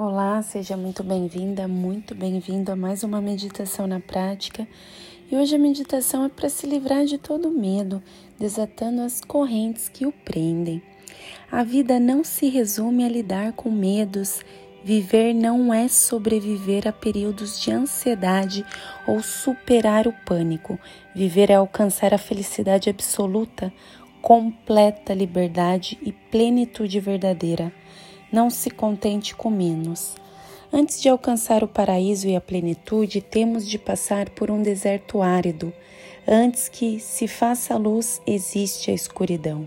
Olá, seja muito bem-vinda, muito bem-vindo a mais uma meditação na prática. E hoje a meditação é para se livrar de todo medo, desatando as correntes que o prendem. A vida não se resume a lidar com medos. Viver não é sobreviver a períodos de ansiedade ou superar o pânico. Viver é alcançar a felicidade absoluta, completa liberdade e plenitude verdadeira. Não se contente com menos. Antes de alcançar o paraíso e a plenitude, temos de passar por um deserto árido. Antes que se faça luz, existe a escuridão.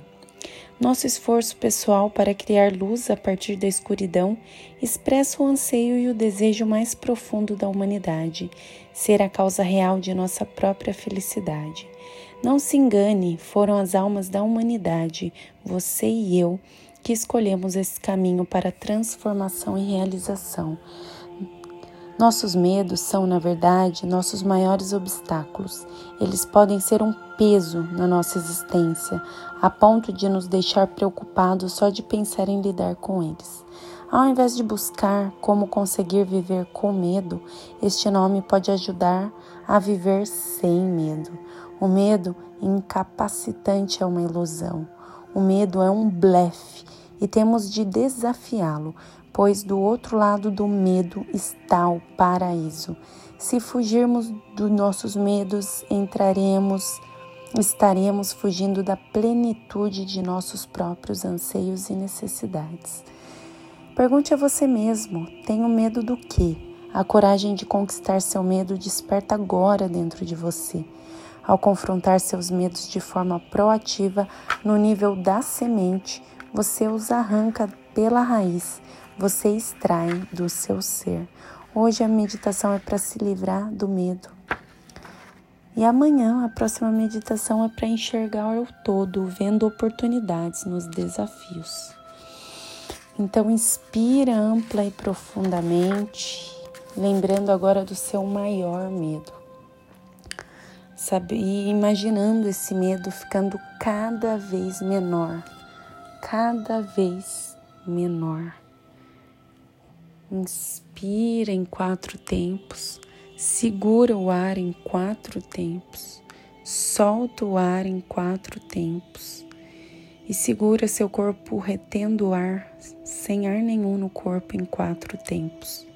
Nosso esforço pessoal para criar luz a partir da escuridão expressa o anseio e o desejo mais profundo da humanidade, ser a causa real de nossa própria felicidade. Não se engane, foram as almas da humanidade, você e eu, que escolhemos esse caminho para transformação e realização. Nossos medos são, na verdade, nossos maiores obstáculos. Eles podem ser um peso na nossa existência, a ponto de nos deixar preocupados só de pensar em lidar com eles. Ao invés de buscar como conseguir viver com medo, este nome pode ajudar a viver sem medo. O medo incapacitante é uma ilusão. O medo é um blefe e temos de desafiá-lo, pois do outro lado do medo está o paraíso. Se fugirmos dos nossos medos, entraremos, estaremos fugindo da plenitude de nossos próprios anseios e necessidades. Pergunte a você mesmo: tenho medo do quê? A coragem de conquistar seu medo desperta agora dentro de você. Ao confrontar seus medos de forma proativa, no nível da semente, você os arranca pela raiz, você extrai do seu ser. Hoje a meditação é para se livrar do medo. E amanhã a próxima meditação é para enxergar o todo, vendo oportunidades nos desafios. Então inspira ampla e profundamente, lembrando agora do seu maior medo sabe? E imaginando esse medo ficando cada vez menor, cada vez menor. Inspira em quatro tempos, segura o ar em quatro tempos, solta o ar em quatro tempos e segura seu corpo retendo o ar, sem ar nenhum no corpo, em quatro tempos.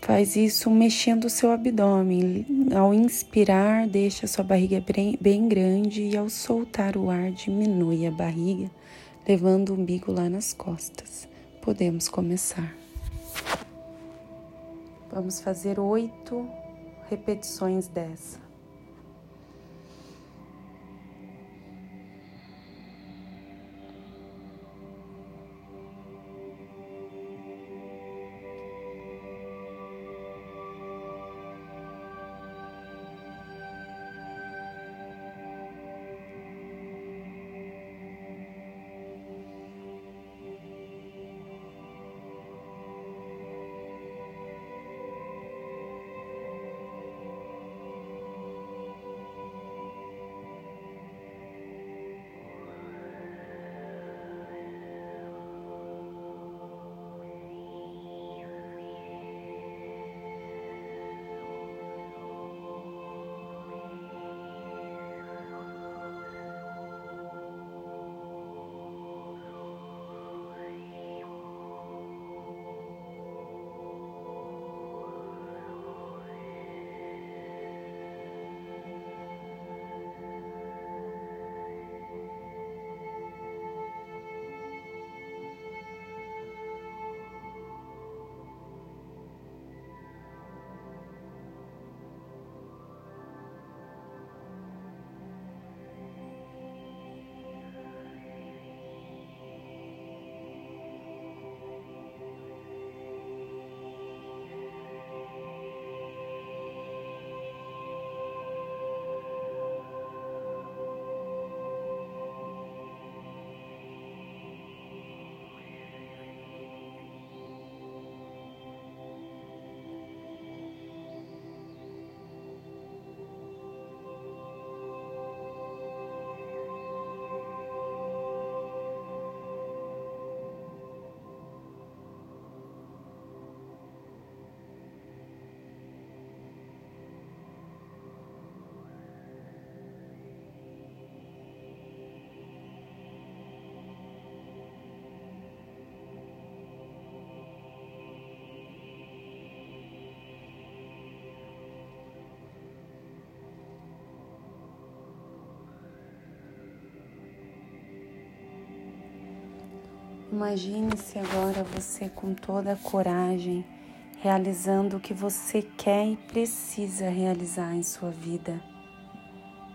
Faz isso mexendo o seu abdômen. Ao inspirar, deixa a sua barriga bem grande e ao soltar o ar, diminui a barriga, levando o umbigo lá nas costas. Podemos começar. Vamos fazer oito repetições dessa. Imagine-se agora você com toda a coragem, realizando o que você quer e precisa realizar em sua vida.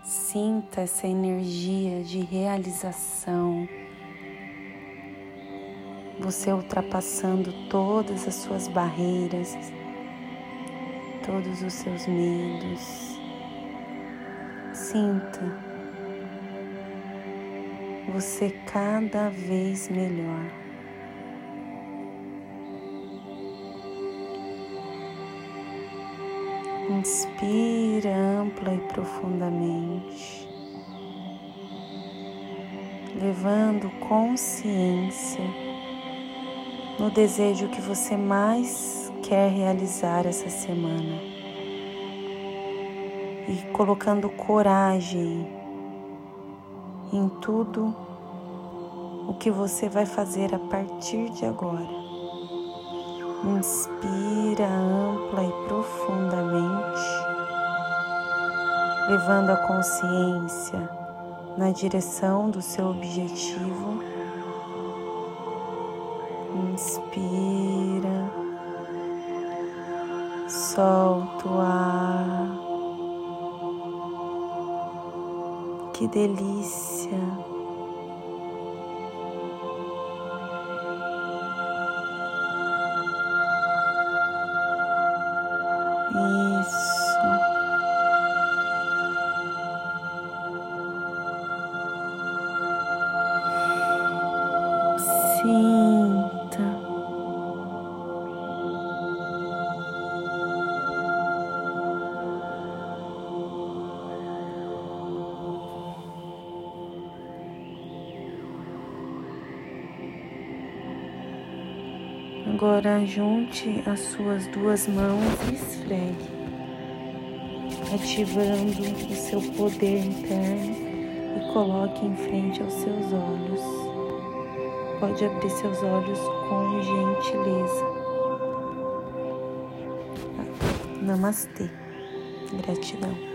Sinta essa energia de realização. Você ultrapassando todas as suas barreiras, todos os seus medos. Sinta você cada vez melhor. Inspira ampla e profundamente, levando consciência no desejo que você mais quer realizar essa semana e colocando coragem em tudo o que você vai fazer a partir de agora. Inspira ampla e profundamente, levando a consciência na direção do seu objetivo. Inspira, solta o ar. Que delícia! Isso. Sinta. Agora junte as suas duas mãos e esfregue, ativando o seu poder interno e coloque em frente aos seus olhos. Pode abrir seus olhos com gentileza. Namastê. Gratidão.